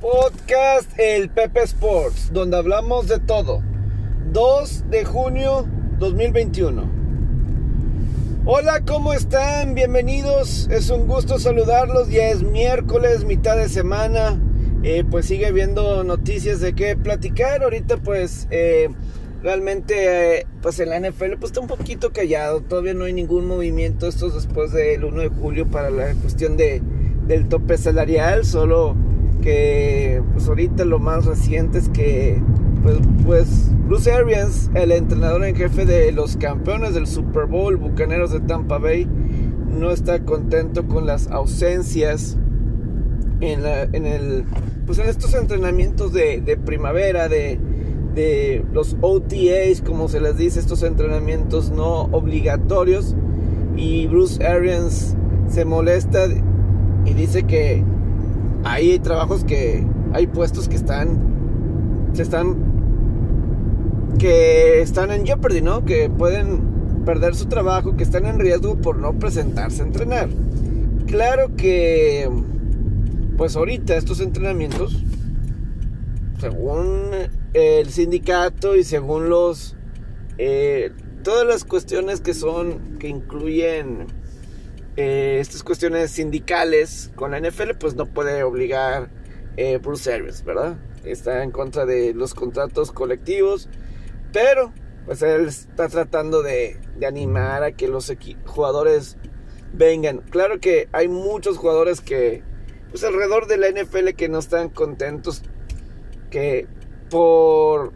Podcast El Pepe Sports, donde hablamos de todo. 2 de junio 2021. Hola, ¿cómo están? Bienvenidos. Es un gusto saludarlos. Ya es miércoles, mitad de semana. Eh, pues sigue viendo noticias de qué platicar. Ahorita pues eh, realmente eh, pues en la NFL pues está un poquito callado. Todavía no hay ningún movimiento. Esto es después del 1 de julio para la cuestión de, del tope salarial. Solo que pues ahorita lo más reciente es que pues, pues Bruce Arians, el entrenador en jefe de los campeones del Super Bowl, Bucaneros de Tampa Bay, no está contento con las ausencias en, en el pues en estos entrenamientos de, de primavera, de, de los OTAs, como se les dice, estos entrenamientos no obligatorios. Y Bruce Arians se molesta y dice que hay trabajos que hay puestos que están se están que están en jeopardy, ¿no? Que pueden perder su trabajo, que están en riesgo por no presentarse a entrenar. Claro que pues ahorita estos entrenamientos según el sindicato y según los eh, todas las cuestiones que son que incluyen eh, estas cuestiones sindicales con la NFL, pues no puede obligar eh, Bruce Arians, ¿verdad? Está en contra de los contratos colectivos, pero pues él está tratando de, de animar a que los jugadores vengan. Claro que hay muchos jugadores que, pues alrededor de la NFL que no están contentos, que por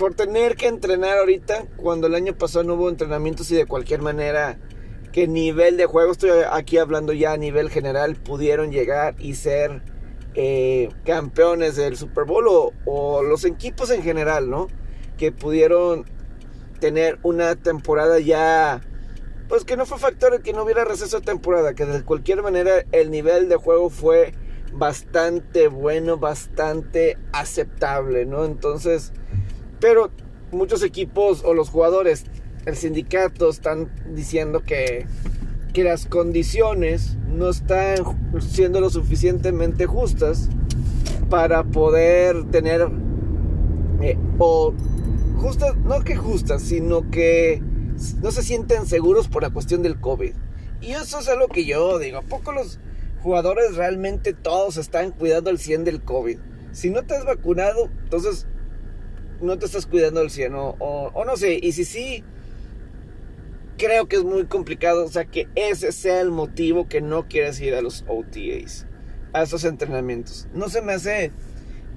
por tener que entrenar ahorita, cuando el año pasado no hubo entrenamientos y de cualquier manera qué nivel de juego, estoy aquí hablando ya a nivel general, pudieron llegar y ser eh, campeones del Super Bowl o, los equipos en general, ¿no? Que pudieron tener una temporada ya, pues que no fue factor que no hubiera receso de temporada, que de cualquier manera el nivel de juego fue bastante bueno, bastante aceptable, ¿no? Entonces, pero muchos equipos o los jugadores el sindicato están diciendo que, que las condiciones no están siendo lo suficientemente justas para poder tener eh, o justas, no que justas, sino que no se sienten seguros por la cuestión del COVID. Y eso es algo que yo digo, ¿a poco los jugadores realmente todos están cuidando al 100 del COVID? Si no te has vacunado, entonces no te estás cuidando al 100 o, o no sé, y si sí creo que es muy complicado, o sea, que ese sea el motivo que no quieras ir a los OTAs, a esos entrenamientos. No se me hace,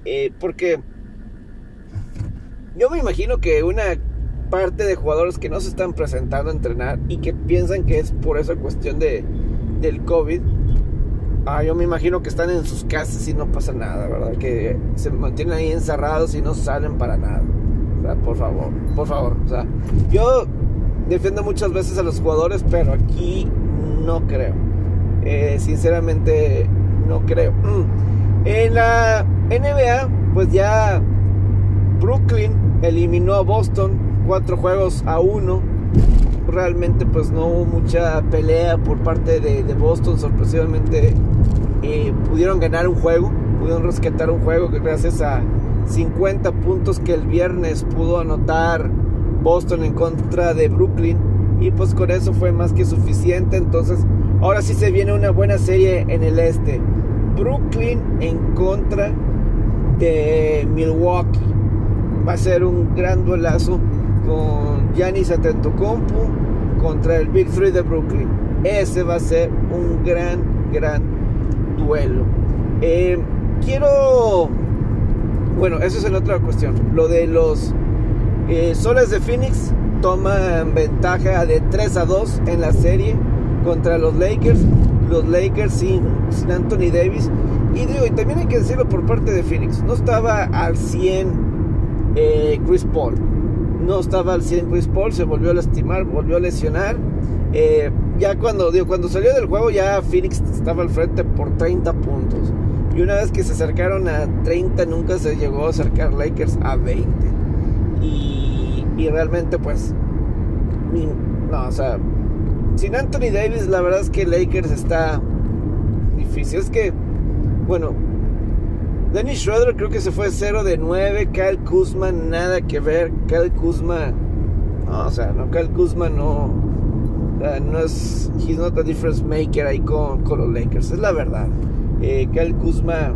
eh, porque yo me imagino que una parte de jugadores que no se están presentando a entrenar y que piensan que es por esa cuestión de, del COVID, ah, yo me imagino que están en sus casas y no pasa nada, ¿verdad? Que se mantienen ahí encerrados y no salen para nada. O sea, por favor, por favor. O sea, yo defiendo muchas veces a los jugadores, pero aquí no creo. Eh, sinceramente, no creo. Mm. En la NBA, pues ya Brooklyn eliminó a Boston cuatro juegos a uno. Realmente, pues no hubo mucha pelea por parte de, Boston. Sorpresivamente, eh, pudieron ganar un juego, pudieron rescatar un juego gracias a 50 puntos que el viernes pudo anotar Boston en contra de Brooklyn. Y pues con eso fue más que suficiente. Entonces ahora sí se viene una buena serie en el este. Brooklyn en contra de Milwaukee. Va a ser un gran duelazo con Giannis Antetokounmpo contra el Big Three de Brooklyn. Ese va a ser un gran, gran duelo. Eh, quiero... Bueno, eso es en otra cuestión. Lo de los eh, Soles de Phoenix toman ventaja de 3 a 2 en la serie contra los Lakers. Los Lakers sin, Anthony Davis. Y digo, también hay que decirlo por parte de Phoenix. No estaba al 100 eh, Chris Paul. No estaba al 100 Chris Paul. Se volvió a lastimar, volvió a lesionar. Eh, ya cuando, cuando salió del juego ya Phoenix estaba al frente por 30 puntos. Y una vez que se acercaron a 30 nunca se llegó a acercar Lakers a 20. Y realmente pues no, o sea, sin Anthony Davis la verdad es que Lakers está difícil. Es que, bueno, Dennis Schroeder creo que se fue 0 de 9. Kyle Kuzma, nada que ver. Kyle Kuzma, no, o sea, no, Kyle Kuzma no, no es, he's not a difference maker ahí con, con los Lakers, es la verdad. Eh, Kyle Kuzma,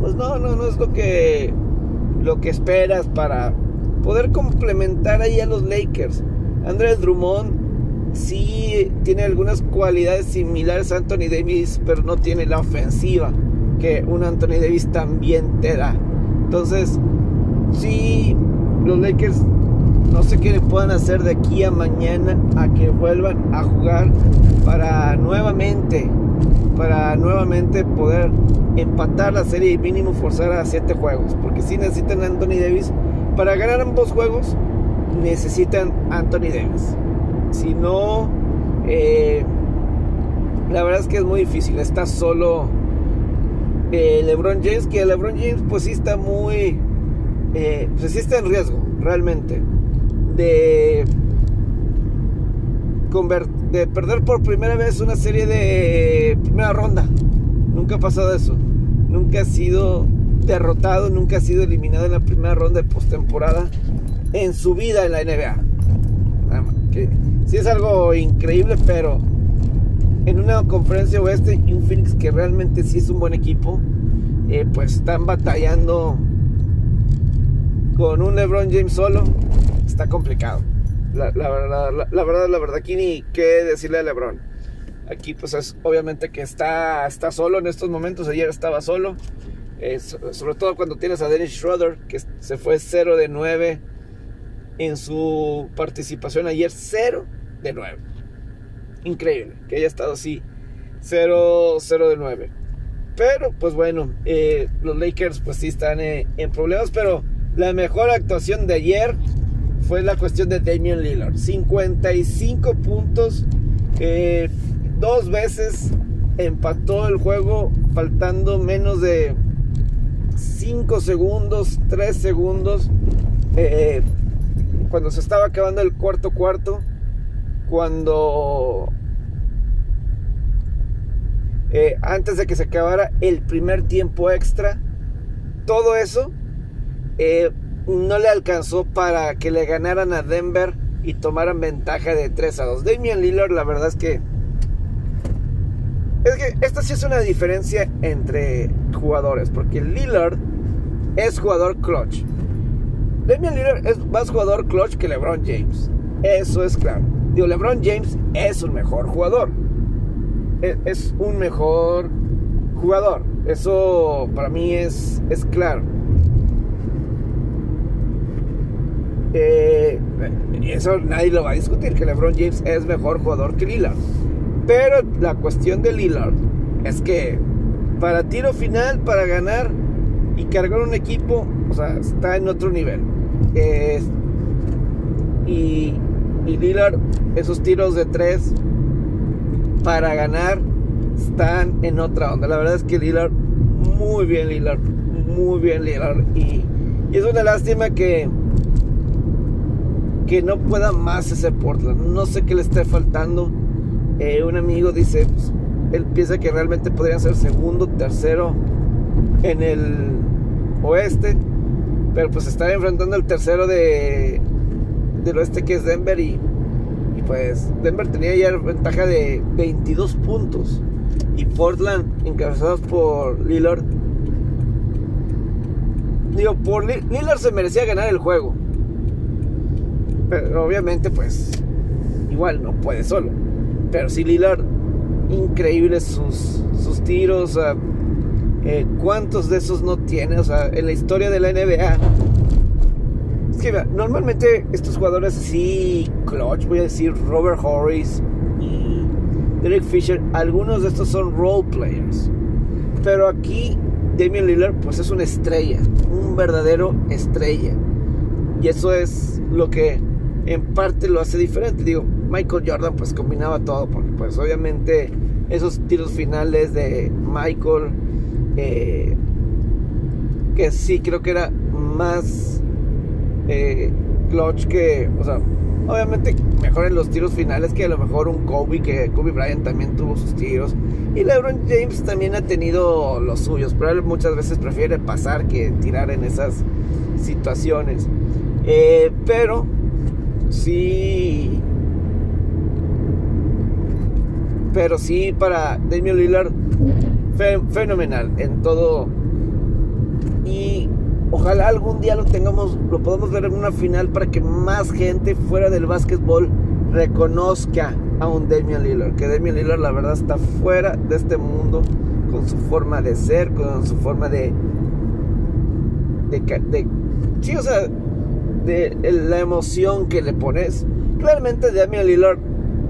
pues no, no, no es lo que, lo que esperas para poder complementar ahí a los Lakers. Andrés Drummond sí tiene algunas cualidades similares a Anthony Davis, pero no tiene la ofensiva que un Anthony Davis también te da. Entonces, sí, los Lakers no sé qué le puedan hacer de aquí a mañana a que vuelvan a jugar para nuevamente, para nuevamente poder empatar la serie y mínimo forzar a siete juegos. Porque si necesitan a Anthony Davis para ganar ambos juegos, necesitan Anthony Davis. Si no, eh, la verdad es que es muy difícil. Está solo eh, LeBron James, que LeBron James pues sí está muy... Eh, pues sí está en riesgo, realmente. De, de perder por primera vez una serie de primera ronda. Nunca ha pasado eso. Nunca ha sido derrotado, nunca ha sido eliminado en la primera ronda de postemporada en su vida en la NBA. Que sí es algo increíble, pero en una conferencia oeste y un Phoenix que realmente sí es un buen equipo, eh, pues están batallando con un LeBron James solo, está complicado. La, verdad, la, verdad, la verdad, aquí ni qué decirle a LeBron. Aquí pues es obviamente que está, está solo en estos momentos, ayer estaba solo, eh, sobre todo cuando tienes a Dennis Schroeder, que se fue 0 de 9 en su participación ayer, 0 de 9. Increíble que haya estado así, 0, 0 de 9. Pero, pues bueno, eh, los Lakers pues sí están eh, en problemas, pero la mejor actuación de ayer fue la cuestión de Damian Lillard. 55 puntos, dos veces empató el juego faltando menos de 5 segundos, 3 segundos. cuando se estaba acabando el cuarto cuarto, cuando eh, antes de que se acabara el primer tiempo extra, todo eso eh, no le alcanzó para que le ganaran a Denver y tomaran ventaja de 3 a 2. Damian Lillard, la verdad es que. Es que esta sí es una diferencia entre jugadores, porque Lillard es jugador clutch. Damian Lillard es más jugador clutch que LeBron James. Eso es claro. Digo, LeBron James es un mejor jugador. E, es, un mejor jugador. Eso para mí es, es claro. Eh, eso nadie lo va a discutir, que LeBron James es mejor jugador que Lillard. Pero la cuestión de Lillard es que para tiro final, para ganar y cargar un equipo, o sea, está en otro nivel. y y Lillard, esos tiros de tres para ganar están en otra onda. La verdad es que Lillard, muy bien Lillard, muy bien Lillard. Y, es una lástima que, que no pueda más ese Portland. No sé qué le esté faltando. Eh, un amigo dice, pues, él piensa que realmente podrían ser segundo, tercero en el oeste. Pero pues está enfrentando el tercero de, del oeste que es Denver y, y pues Denver tenía ya ventaja de 22 puntos y Portland encabezados por Lillard digo por Lillard se merecía ganar el juego pero obviamente pues igual no puede solo pero sí Lillard increíbles sus, sus tiros eh, cuántos de esos no tiene o sea en la historia de la NBA normalmente estos jugadores así, clutch, voy a decir Robert Horris Derek Fisher, algunos de estos son role players. Pero aquí Damian Lillard pues es una estrella, un verdadero estrella. Y eso es lo que en parte lo hace diferente. Digo, Michael Jordan pues combinaba todo, porque pues obviamente esos tiros finales de Michael, eh, que sí creo que era más eh, clutch que, o sea, obviamente mejor en los tiros finales que a lo mejor un Kobe, que Kobe Bryant también tuvo sus tiros. Y LeBron James también ha tenido los suyos, pero él muchas veces prefiere pasar que tirar en esas situaciones. Eh, pero sí. Pero sí, para Damian Lillard, fenomenal en todo. Y ojalá algún día lo tengamos, lo podamos ver en una final para que más gente fuera del básquetbol reconozca a un Damian Lillard. Que Damian Lillard, la verdad, está fuera de este mundo con su forma de ser, con su forma de. de, de sí, o sea, de la emoción que le pones. Claramente Damian Lillard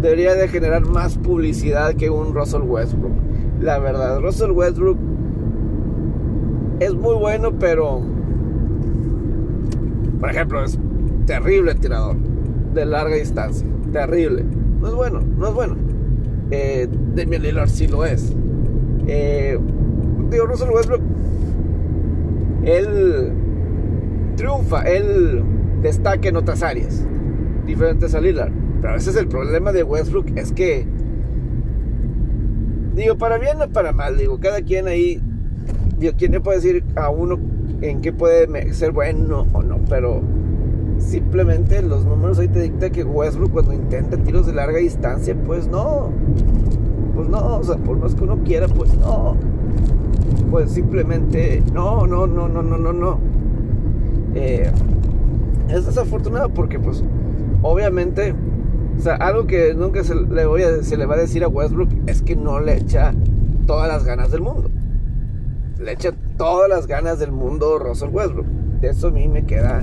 debería de generar más publicidad que un Russell Westbrook. La verdad, Russell Westbrook es muy bueno, pero por ejemplo, es terrible tirador de larga distancia. Terrible. No es bueno, no es bueno. Eh, Damian Lillard sí lo es. Eh, digo, Russell Westbrook, él triunfa, él destaca en otras áreas diferentes a Lillard. Pero a veces el problema de Westbrook es que, digo, para bien o para mal, digo, cada quien ahí, digo, ¿quién le puede decir a uno en qué puede ser bueno o no? Pero simplemente los números ahí te dicta que Westbrook cuando intenta tiros de larga distancia, pues no. Pues no, o sea, por más que uno quiera, pues no. Pues simplemente no, no, no, no, no, no, no. Eh, es desafortunado porque pues obviamente, o sea, algo que nunca se le, voy a, se le va a decir a Westbrook es que no le echa todas las ganas del mundo. Le echa todas las ganas del mundo Russell Westbrook. De eso a mí me queda,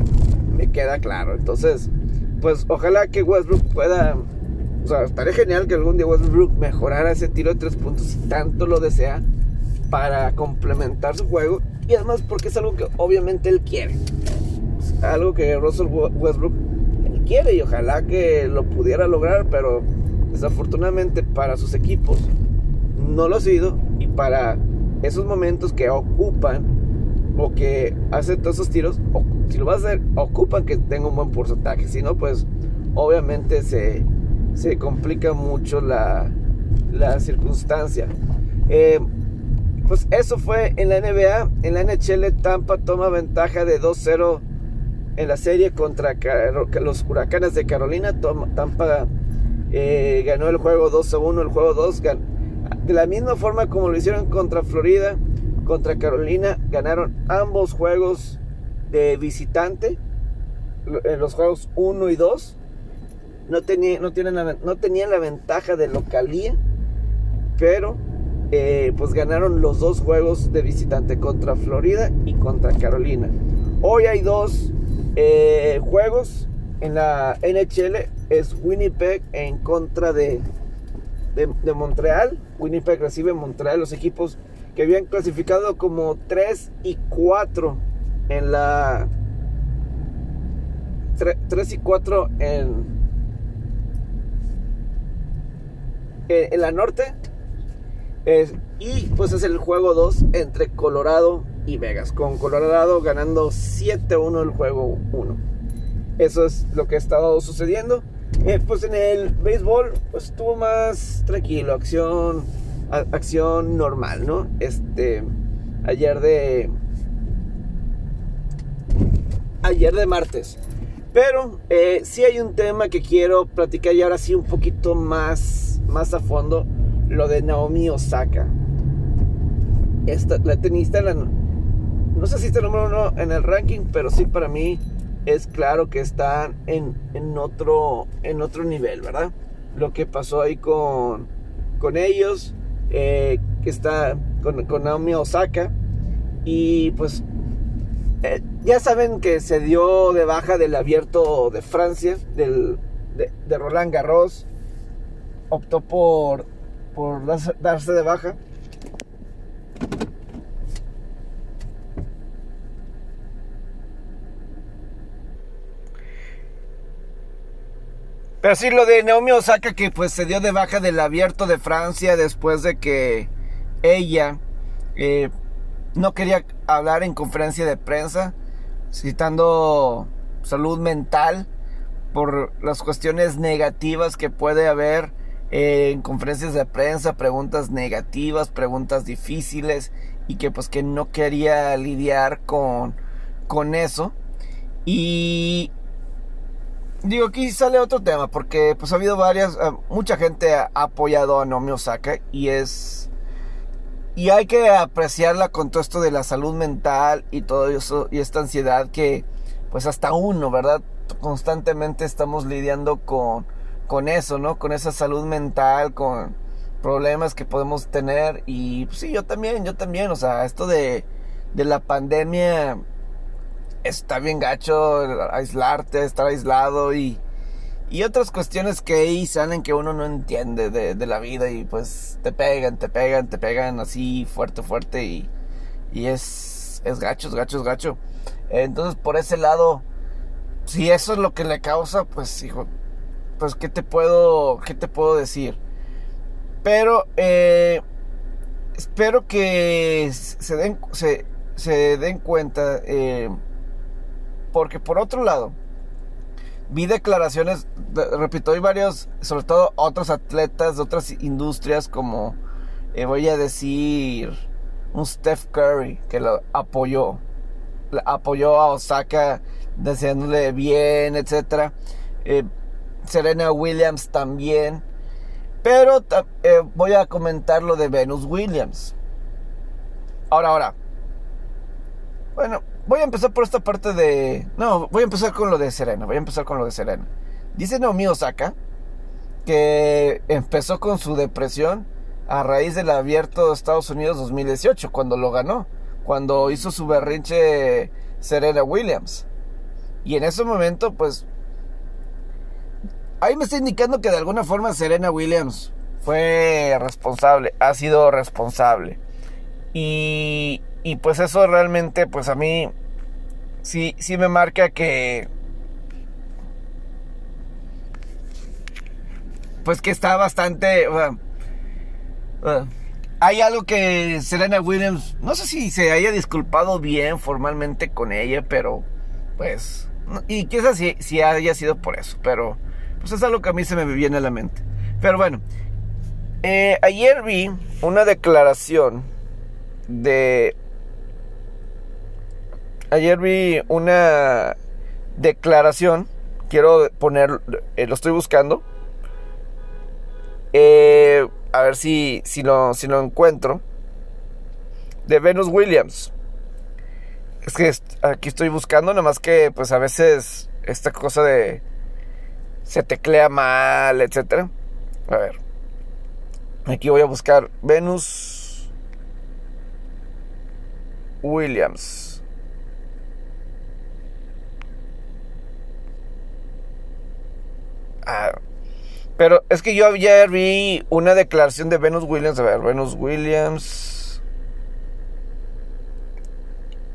me queda claro. Entonces, pues ojalá que Westbrook pueda, o sea, estaría genial que algún día Westbrook mejorara ese tiro de tres puntos si tanto lo desea para complementar su juego y además porque es algo que obviamente él quiere algo que Russell Westbrook quiere y ojalá que lo pudiera lograr, pero desafortunadamente para sus equipos no lo ha sido y para esos momentos que ocupan o que hace todos esos tiros, si lo va a hacer, ocupan que tenga un buen porcentaje, si no, pues obviamente se, se complica mucho la, la circunstancia. Eh, pues eso fue en la NBA, en la NHL Tampa toma ventaja de 2-0 en la serie contra los Huracanes de Carolina. Tampa eh, ganó el juego 2 a 1, el juego 2. De la misma forma como lo hicieron contra Florida, contra Carolina, ganaron ambos juegos de visitante. En los juegos 1 y 2. No, no, no tenían la ventaja de localía, pero eh, pues ganaron los dos juegos de visitante contra Florida y contra Carolina. Hoy hay dos eh, juegos en la NHL es Winnipeg en contra de, de, Montreal. Winnipeg recibe Montreal los equipos que habían clasificado como 3 y 4 en la 3, y 4 en, en, la norte. y pues es el juego 2 entre Colorado y Vegas, con Colorado ganando 7-1 el juego 1. Eso es lo que ha estado sucediendo. Eh, pues en el béisbol, pues estuvo más tranquilo, acción, acción normal, ¿no? Este, ayer de, ayer de martes. Pero eh, sí hay un tema que quiero platicar y ahora sí un poquito más, más a fondo, lo de Naomi Osaka. Esta, la tenista, la, no sé si está número uno en el ranking, pero sí para mí es claro que están en, otro, en otro nivel, ¿verdad? Lo que pasó ahí con, con ellos, eh, que está con, con, Naomi Osaka. Y pues eh, ya saben que se dio de baja del abierto de Francia, del, de, Roland Garros. Optó por, por darse de baja. Pero sí, lo de Naomi Osaka que pues se dio de baja del abierto de Francia después de que ella eh, no quería hablar en conferencia de prensa citando salud mental por las cuestiones negativas que puede haber en conferencias de prensa, preguntas negativas, preguntas difíciles y que pues que no quería lidiar con, con eso. Y digo, aquí sale otro tema porque pues ha habido varias, eh, mucha gente ha apoyado a Naomi Osaka y es... Y hay que apreciarla con todo esto de la salud mental y todo eso y esta ansiedad que pues hasta uno, ¿verdad? Constantemente estamos lidiando con con eso, ¿no? Con esa salud mental, con problemas que podemos tener. Y pues, sí, yo también, yo también. O sea, esto de, de la pandemia está bien gacho, aislarte, estar aislado y, y otras cuestiones que ahí salen que uno no entiende de, de, la vida y pues te pegan, te pegan, te pegan así fuerte, fuerte y, y es, es gacho, es gacho, es gacho. Entonces por ese lado, si eso es lo que le causa, pues hijo, pues qué te puedo, qué te puedo decir. Pero eh, espero que se den, se, se den cuenta, eh, porque por otro lado, vi declaraciones, repito, hay varios, sobre todo otros atletas de otras industrias, como eh, voy a decir, un Steph Curry que lo apoyó, apoyó a Osaka deseándole bien, etcétera. Serena Williams también. Pero eh, voy a comentar lo de Venus Williams. Ahora, ahora. Bueno, voy a empezar por esta parte de... No, voy a empezar con lo de Serena. Voy a empezar con lo de Serena. Dice Naomi Osaka que empezó con su depresión a raíz del abierto de Estados Unidos 2018, cuando lo ganó. Cuando hizo su berrinche Serena Williams. Y en ese momento, pues Ahí me está indicando que de alguna forma Serena Williams fue responsable, ha sido responsable. Y, y pues eso realmente, pues a mí sí, sí me marca que... Pues que está bastante... hay algo que Serena Williams, no sé si se haya disculpado bien formalmente con ella, pero pues... Y quizás si, si haya sido por eso, pero pues es algo que a mí se me viene a la mente. Pero bueno, eh, ayer vi una declaración de... Ayer vi una declaración, quiero poner, eh, lo estoy buscando. Eh, a ver si, si, lo, si lo encuentro. De Venus Williams. Es que aquí estoy buscando, nada más que pues a veces esta cosa de se teclea mal, etcétera. A ver. Aquí voy a buscar Venus Williams. Ah, pero es que yo ayer vi una declaración de Venus Williams. A ver, Venus Williams.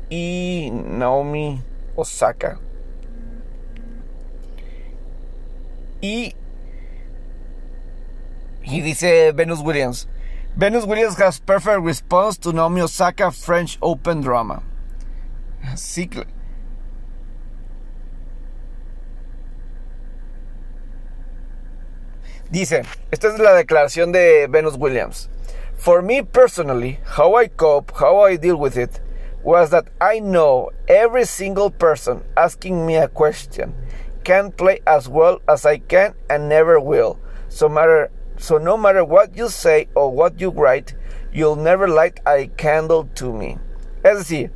Y Naomi Osaka. Y, y dice Venus Williams. Venus Williams has perfect response to Naomi Osaka French Open drama. Sí, Dice, esta es la declaración de Venus Williams. For me personally, how I cope, how I deal with it, was that I know every single person asking me a question can't play as well as I can and never will. So matter so no matter what you say or what you write, you'll never light a candle to me. Es decir,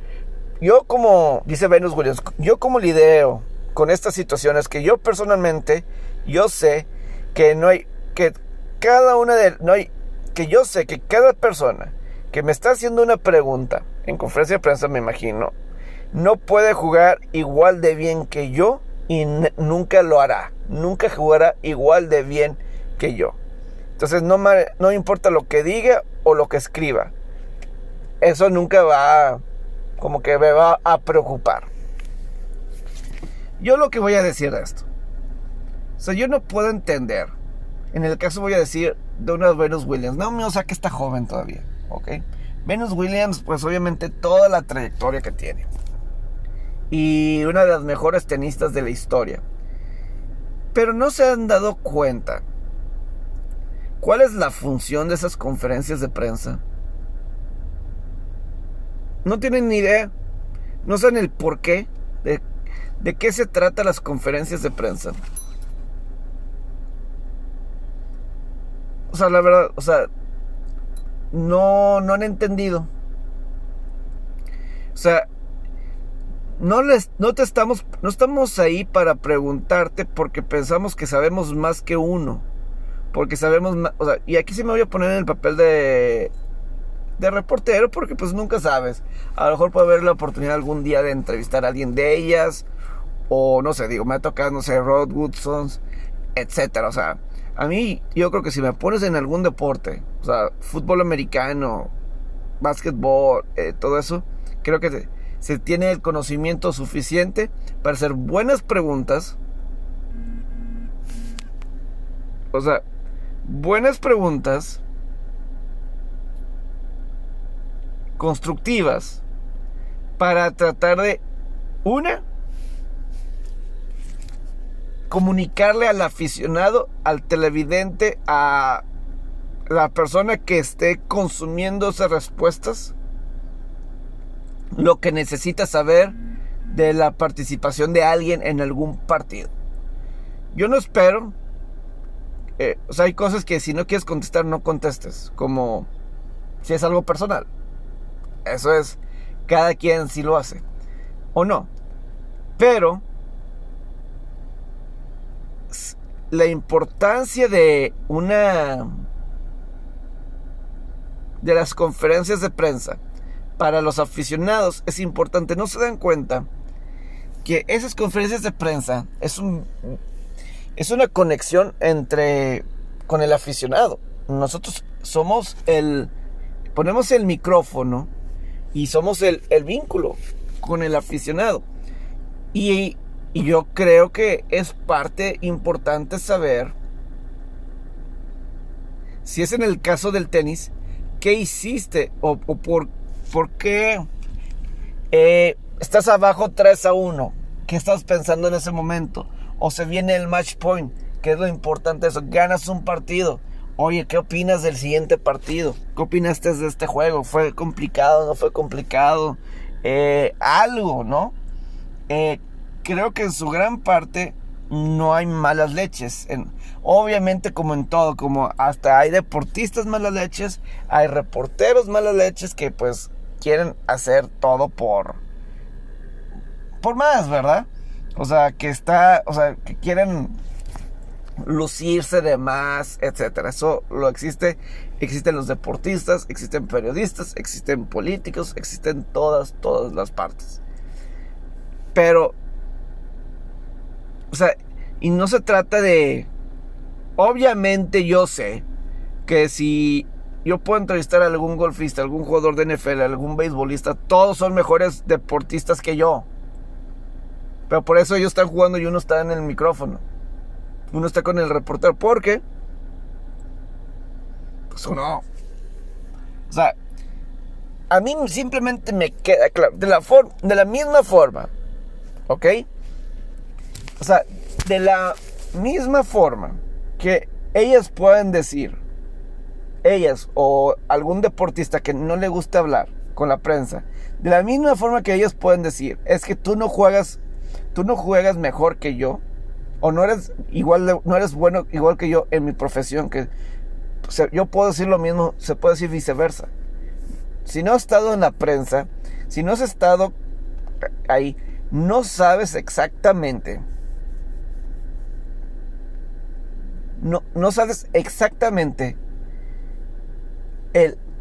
yo como dice Venus Williams, yo como lidio con estas situaciones que yo personalmente yo sé que no hay que cada una de no hay que yo sé que cada persona que me está haciendo una pregunta en conferencia de prensa me imagino no puede jugar igual de bien que yo y nunca lo hará. Nunca jugará igual de bien que yo. Entonces no, no importa lo que diga o lo que escriba. Eso nunca va como que me va a preocupar. Yo lo que voy a decir de esto. O sea, yo no puedo entender. En el caso voy a decir de una Venus Williams. No, o sea que está joven todavía. ¿Ok? Venus Williams, pues obviamente toda la trayectoria que tiene y una de las mejores tenistas de la historia. Pero no se han dado cuenta cuál es la función de esas conferencias de prensa. No tienen ni idea. No saben el por qué. De, de qué se trata las conferencias de prensa. O sea, la verdad, o sea, no, no han entendido. O sea, no, les, no te estamos, no estamos ahí para preguntarte porque pensamos que sabemos más que uno. Porque sabemos más, o sea, y aquí sí me voy a poner en el papel de, de reportero porque pues nunca sabes. A lo mejor puede haber la oportunidad algún día de entrevistar a alguien de ellas. O no sé, digo, me ha tocado, no sé, Rod Woodsons, etcétera. O sea, a mí yo creo que si me pones en algún deporte, o sea, fútbol americano, básquetbol, eh, todo eso, creo que se tiene el conocimiento suficiente para hacer buenas preguntas. O sea, buenas preguntas constructivas para tratar de una comunicarle al aficionado, al televidente, a la persona que esté consumiendo esas respuestas lo que necesita saber de la participación de alguien en algún partido. Yo no espero. Eh, o sea, hay cosas que si no quieres contestar, no contestes. Como si es algo personal. Eso es, cada quien si lo hace. O no. Pero la importancia de una de las conferencias de prensa para los aficionados es importante. No se dan cuenta que esas conferencias de prensa es un es una conexión entre con el aficionado. Nosotros somos el ponemos el micrófono y somos el, el vínculo con el aficionado. Y, y, yo creo que es parte importante saber si es en el caso del tenis, qué hiciste o, por ¿Por qué eh, estás abajo 3 a 1? ¿Qué estás pensando en ese momento? O se viene el match point, que es lo importante eso. Ganas un partido. Oye, ¿qué opinas del siguiente partido? ¿Qué opinaste de este juego? ¿Fue complicado? ¿No fue complicado? Eh, algo, ¿no? Eh, creo que en su gran parte no hay malas leches. obviamente como en todo, como hasta hay deportistas malas leches, hay reporteros malas leches que pues quieren hacer todo por por más, ¿verdad? O sea, que está, o sea, que quieren lucirse de más, etcétera. Eso lo existe, existen los deportistas, existen periodistas, existen políticos, existen todas todas las partes. Pero o sea, y no se trata de obviamente yo sé que si yo puedo entrevistar a algún golfista, algún jugador de NFL, algún beisbolista, todos son mejores deportistas que yo. Pero por eso ellos están jugando y uno está en el micrófono. Uno está con el reportero. ¿Por qué? Pues uno. O sea, a mí simplemente me queda claro. De la, de la misma forma. ¿Ok? O sea, de la misma forma que ellas pueden decir ellas o algún deportista que no le gusta hablar con la prensa, de la misma forma que ellos pueden decir, es que tú no juegas, tú no juegas mejor que yo, o no eres igual, no eres bueno igual que yo en mi profesión, que yo puedo decir lo mismo, se puede decir viceversa. Si no has estado en la prensa, si no has estado ahí, no sabes exactamente. No, no sabes exactamente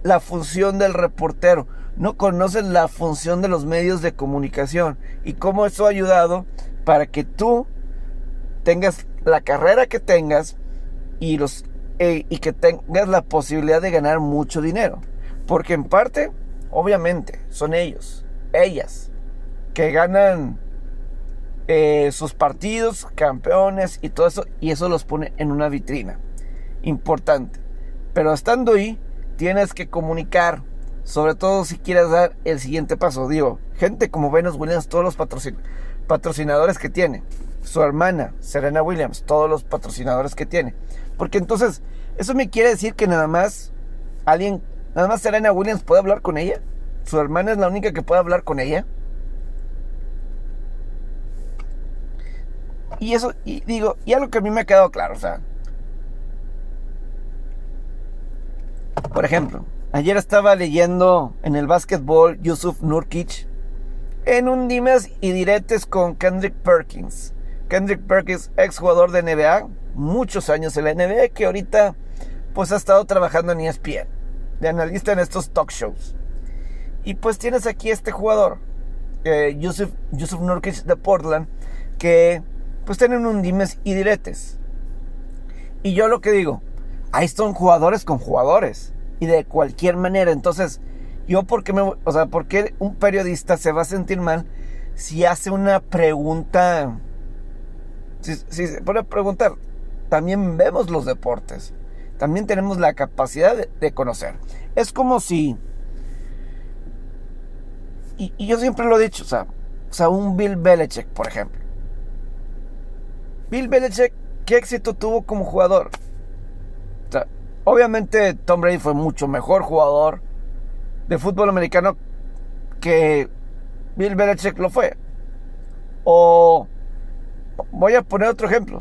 la función del reportero, no conocen la función de los medios de comunicación y cómo eso ha ayudado para que tú tengas la carrera que tengas y, los, e, y que tengas la posibilidad de ganar mucho dinero. Porque en parte, obviamente, son ellos, ellas, que ganan eh, sus partidos, campeones y todo eso, y eso los pone en una vitrina importante. Pero estando ahí, tienes que comunicar, sobre todo si quieres dar el siguiente paso. Digo, gente como Venus Williams, todos los patrocinadores que tiene. su hermana, Serena Williams, todos los patrocinadores que tiene. Porque entonces, eso me quiere decir que nada más alguien, nada más Serena Williams puede hablar con ella. Su hermana es la única que puede hablar con ella. Y eso, y digo, y algo que a mí me ha quedado claro, o sea. Por ejemplo, ayer estaba leyendo en el básquetbol Yusuf Nurkic en un dimes y diretes con Kendrick Perkins. Kendrick Perkins, ex jugador de NBA, muchos años en la NBA, que ahorita pues ha estado trabajando en ESPN, de analista en estos talk shows. Y pues tienes aquí este jugador, eh, Yusuf, Yusuf Nurkic de Portland, que pues tienen un dimes y diretes. Y yo lo que digo, ahí son jugadores con jugadores. Y de cualquier manera, entonces, yo porque me, o sea, ¿por qué un periodista se va a sentir mal si hace una pregunta si, se pone a preguntar, también vemos los deportes. También tenemos la capacidad de, conocer. Es como si... Y, yo siempre lo he dicho, o sea, o sea, un Bill Belichick, por ejemplo. Bill Belichick, ¿qué éxito tuvo como jugador? Obviamente Tom Brady fue mucho mejor jugador de fútbol americano que Bill Belichick lo fue. O Voy a poner otro ejemplo.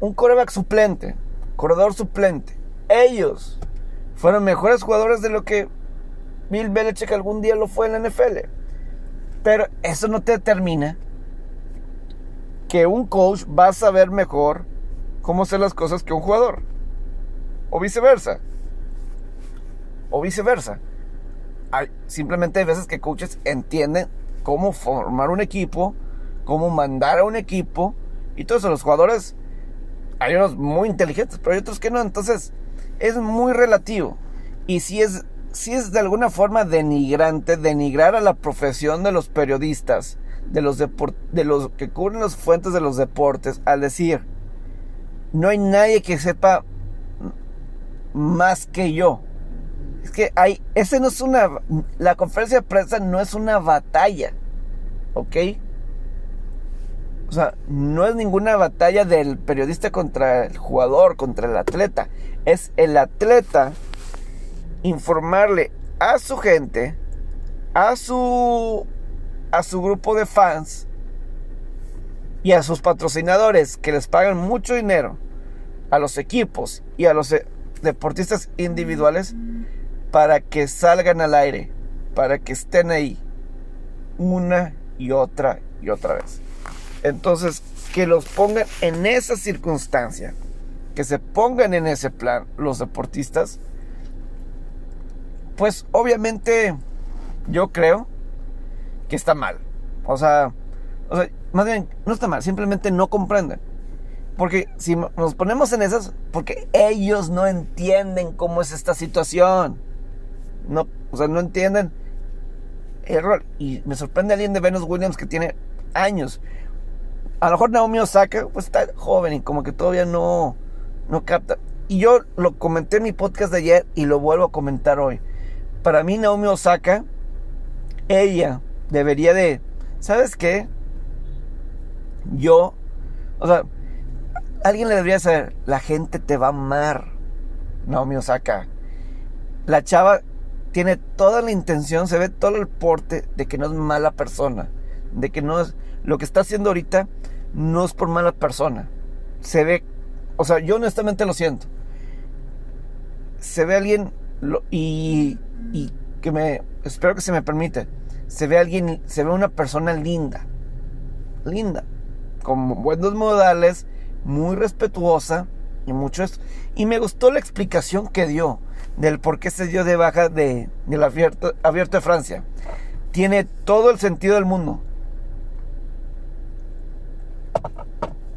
Un coreback suplente, corredor suplente. Ellos fueron mejores jugadores de lo que Bill Belichick algún día lo fue en la NFL. Pero eso no te determina que un coach va a saber mejor cómo hacer las cosas que un jugador. O viceversa. O viceversa. Hay, simplemente hay veces que coaches entienden cómo formar un equipo cómo mandar a un equipo. Y todos los jugadores, hay unos muy inteligentes, pero hay otros que no. Entonces, es muy relativo. Y si es, si es de alguna forma denigrante, denigrar a la profesión de los periodistas, de los, de los que cubren las fuentes de los deportes, al decir, no hay nadie que sepa más que yo. Es que hay, ese no es una, la conferencia de prensa no es una batalla, ¿ok? O sea, no es ninguna batalla del periodista contra el jugador, contra el atleta. Es el atleta informarle a su gente, a su a su grupo de fans y a sus patrocinadores que les pagan mucho dinero a los equipos y a los eh, deportistas individuales para que salgan al aire, para que estén ahí una y otra y otra vez. Entonces, que los pongan en esa circunstancia, que se pongan en ese plan los deportistas, pues obviamente yo creo que está mal. O sea, o sea, más bien, no está mal, simplemente no comprenden. Porque si nos ponemos en esas, porque ellos no entienden cómo es esta situación. No, o sea, no entienden el rol. Y me sorprende alguien de Venus Williams que tiene años a lo mejor Naomi Osaka pues está joven y como que todavía no, no capta. Y yo lo comenté en mi podcast de ayer y lo vuelvo a comentar hoy. Para mí Naomi Osaka, ella debería de, ¿sabes qué? Yo, o sea, alguien le debería saber, la gente te va a amar, Naomi Osaka. La chava tiene toda la intención, se ve todo el porte de que no es mala persona, de que no es lo que está haciendo ahorita no es por mala persona. Se ve, o sea, yo honestamente lo siento. Se ve alguien y, y que me, espero que se me permite, se ve alguien, se ve una persona linda, linda, con buenos modales, muy respetuosa y mucho Y me gustó la explicación que dio del por qué se dio de baja de, del abierto, abierto de Francia. Tiene todo el sentido del mundo.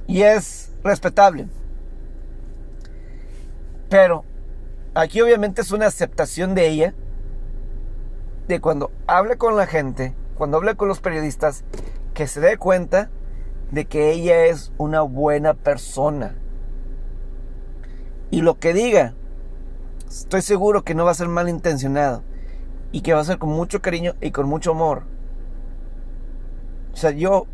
Y es respetable. Pero aquí obviamente es una aceptación de ella, de cuando habla con la gente, cuando habla con los periodistas, que se dé cuenta de que ella es una buena persona. Y lo que diga, estoy seguro que no va a ser malintencionado y que va a ser con mucho cariño y con mucho amor. O sea, yo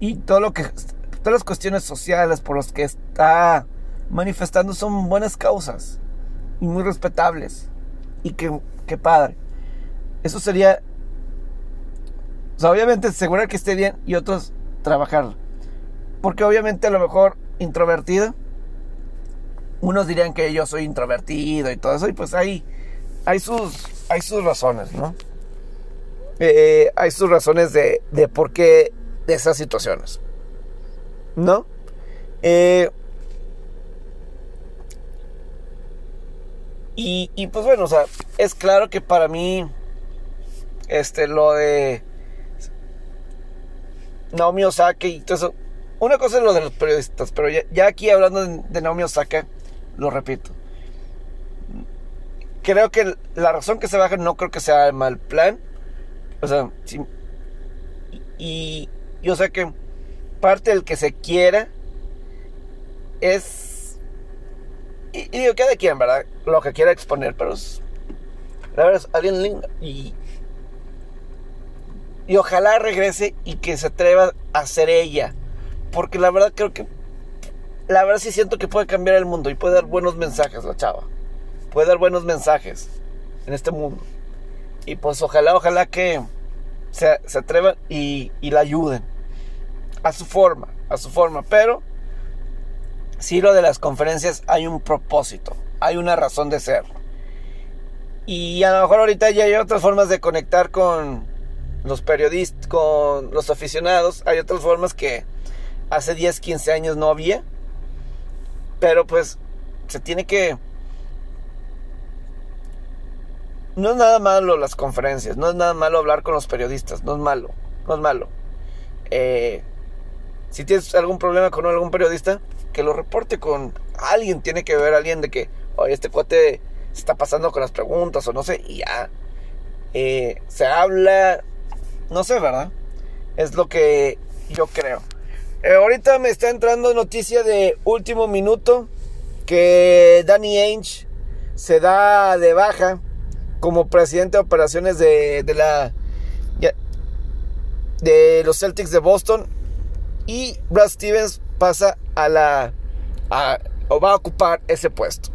y todo lo que todas las cuestiones sociales por las que está manifestando son buenas causas y muy respetables y que, que padre eso sería o sea, obviamente asegurar que esté bien y otros trabajar porque obviamente a lo mejor introvertido unos dirían que yo soy introvertido y todo eso y pues ahí hay sus hay sus razones no eh, hay sus razones de, de por qué de esas situaciones ¿no? Eh, y, y, pues bueno, o sea, es claro que para mí, este, lo de Naomi Osaka y todo eso, una cosa es lo de los periodistas, pero ya, aquí hablando de, Naomi Osaka, lo repito. Creo que la razón que se baja no creo que sea el mal plan. O sea, y, yo sé que parte del que se quiera es. Y, digo, cada quien, ¿verdad? Lo que quiera exponer, pero es. La verdad es alguien lindo. Y. Y ojalá regrese y que se atreva a ser ella. Porque la verdad creo que. La verdad sí siento que puede cambiar el mundo y puede dar buenos mensajes la chava. Puede dar buenos mensajes en este mundo. Y pues ojalá, ojalá que se, se atrevan y, y la ayuden a su forma, a su forma, pero si lo de las conferencias hay un propósito, hay una razón de ser. Y a lo mejor ahorita ya hay otras formas de conectar con los periodistas, con los aficionados, hay otras formas que hace 10, 15 años no había, pero pues se tiene que... No es nada malo las conferencias, no es nada malo hablar con los periodistas, no es malo, no es malo. Eh, si tienes algún problema con algún periodista, que lo reporte con alguien. Tiene que ver alguien de que, oye, este cuate se está pasando con las preguntas o no sé, y ya. Eh, se habla, no sé, ¿verdad? Es lo que yo creo. Eh, ahorita me está entrando noticia de último minuto que Danny Ainge se da de baja como presidente de operaciones de, de la de los Celtics de Boston y Brad Stevens pasa a la o va a ocupar ese puesto.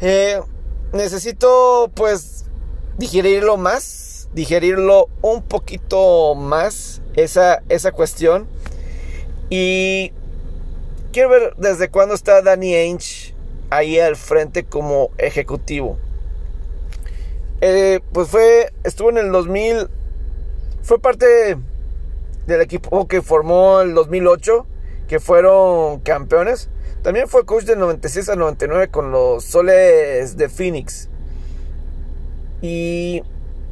Eh, necesito pues digerirlo más, digerirlo un poquito más esa, esa cuestión y quiero ver desde cuándo está Danny Ainge ahí al frente como ejecutivo. Eh, pues fue, estuvo en el 2000, fue parte del equipo que formó el 2008, que fueron campeones. También fue coach del 96 al 99 con los Soles de Phoenix. Y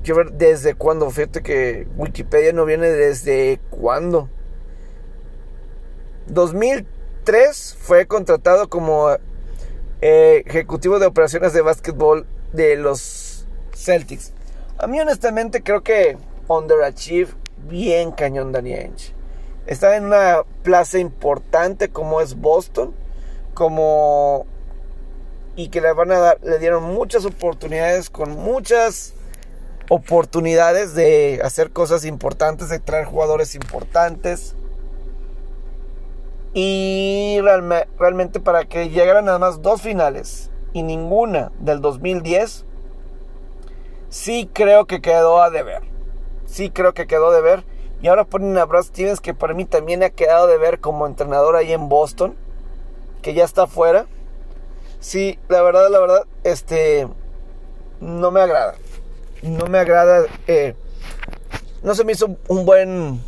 quiero ver desde cuándo. Fíjate que Wikipedia no viene desde cuándo. 2003 fue contratado como eh, ejecutivo de operaciones de básquetbol de los Celtics. A mí honestamente creo que underachieve bien cañón Danny Ainge. Está en una plaza importante como es Boston, como y que le van a dar, le dieron muchas oportunidades con muchas oportunidades de hacer cosas importantes, de traer jugadores importantes. Y realmente para que llegaran nada más dos finales y ninguna del 2010, sí creo que quedó a deber sí creo que quedó de ver. Y ahora ponen a Brad Stevens, que para mí también ha quedado de ver como entrenador ahí en Boston, que ya está afuera. Sí, la verdad, la verdad, este, no me agrada. No me agrada. Eh, no se me hizo un buen.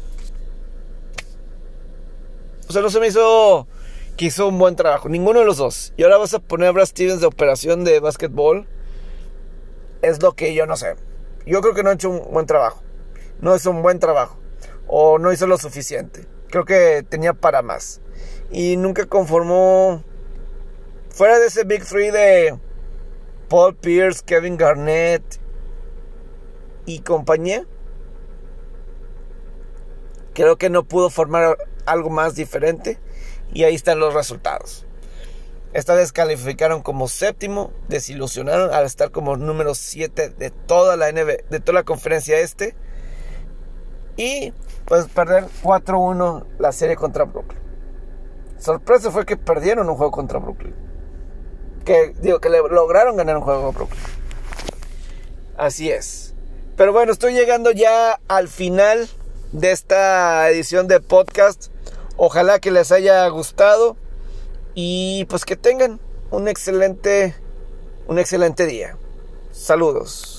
O sea, no se me hizo que hizo un buen trabajo. Ninguno de los dos. Y ahora vas a poner a Brad Stevens de operación de básquetbol. Es lo que yo no sé. Yo creo que no ha hecho un buen trabajo no hizo un buen trabajo o no hizo lo suficiente. Creo que tenía para más. Y nunca conformó. Fuera de ese Big Three de Paul Pierce, Kevin Garnett y compañía. Creo que no pudo formar algo más diferente. Y ahí están los resultados. Esta descalificaron como séptimo, desilusionaron al estar como número 7 de toda la NB, de toda la conferencia este y pues perder 4-1 la serie contra Brooklyn. Sorpresa fue que perdieron un juego contra Brooklyn. Que digo que lograron ganar un juego a Brooklyn. Así es. Pero bueno, estoy llegando ya al final de esta edición de podcast. Ojalá que les haya gustado y pues que tengan un excelente un excelente día. Saludos.